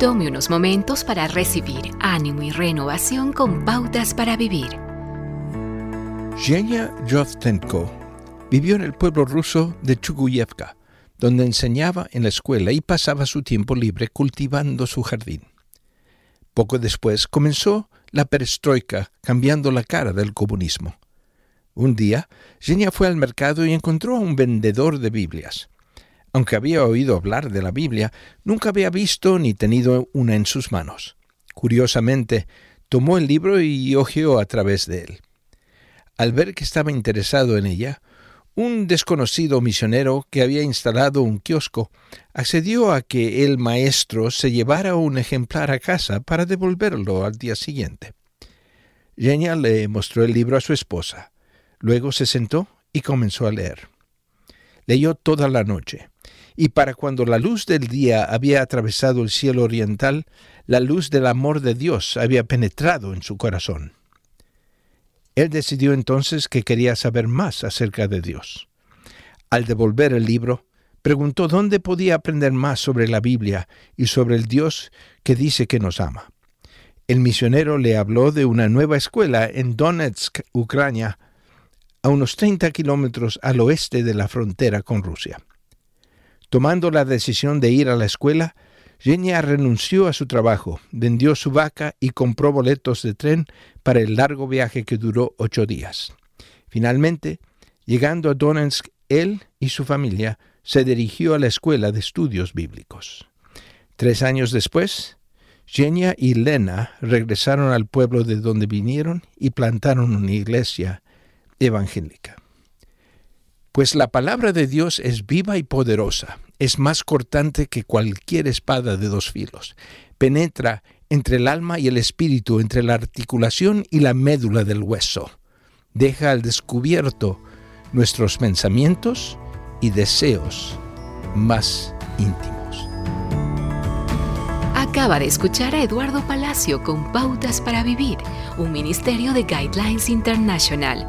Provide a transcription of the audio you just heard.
Tome unos momentos para recibir ánimo y renovación con pautas para vivir. Zhenya Yovtenko vivió en el pueblo ruso de Chuguyevka, donde enseñaba en la escuela y pasaba su tiempo libre cultivando su jardín. Poco después comenzó la perestroika, cambiando la cara del comunismo. Un día, Zhenya fue al mercado y encontró a un vendedor de Biblias. Aunque había oído hablar de la Biblia, nunca había visto ni tenido una en sus manos. Curiosamente, tomó el libro y hojeó a través de él. Al ver que estaba interesado en ella, un desconocido misionero que había instalado un kiosco accedió a que el maestro se llevara un ejemplar a casa para devolverlo al día siguiente. Genia le mostró el libro a su esposa. Luego se sentó y comenzó a leer. Leyó toda la noche y para cuando la luz del día había atravesado el cielo oriental, la luz del amor de Dios había penetrado en su corazón. Él decidió entonces que quería saber más acerca de Dios. Al devolver el libro, preguntó dónde podía aprender más sobre la Biblia y sobre el Dios que dice que nos ama. El misionero le habló de una nueva escuela en Donetsk, Ucrania, a unos 30 kilómetros al oeste de la frontera con Rusia. Tomando la decisión de ir a la escuela, Genia renunció a su trabajo, vendió su vaca y compró boletos de tren para el largo viaje que duró ocho días. Finalmente, llegando a Donetsk, él y su familia se dirigió a la escuela de estudios bíblicos. Tres años después, Genia y Lena regresaron al pueblo de donde vinieron y plantaron una iglesia evangélica. Pues la palabra de Dios es viva y poderosa, es más cortante que cualquier espada de dos filos, penetra entre el alma y el espíritu, entre la articulación y la médula del hueso, deja al descubierto nuestros pensamientos y deseos más íntimos. Acaba de escuchar a Eduardo Palacio con Pautas para Vivir, un ministerio de Guidelines International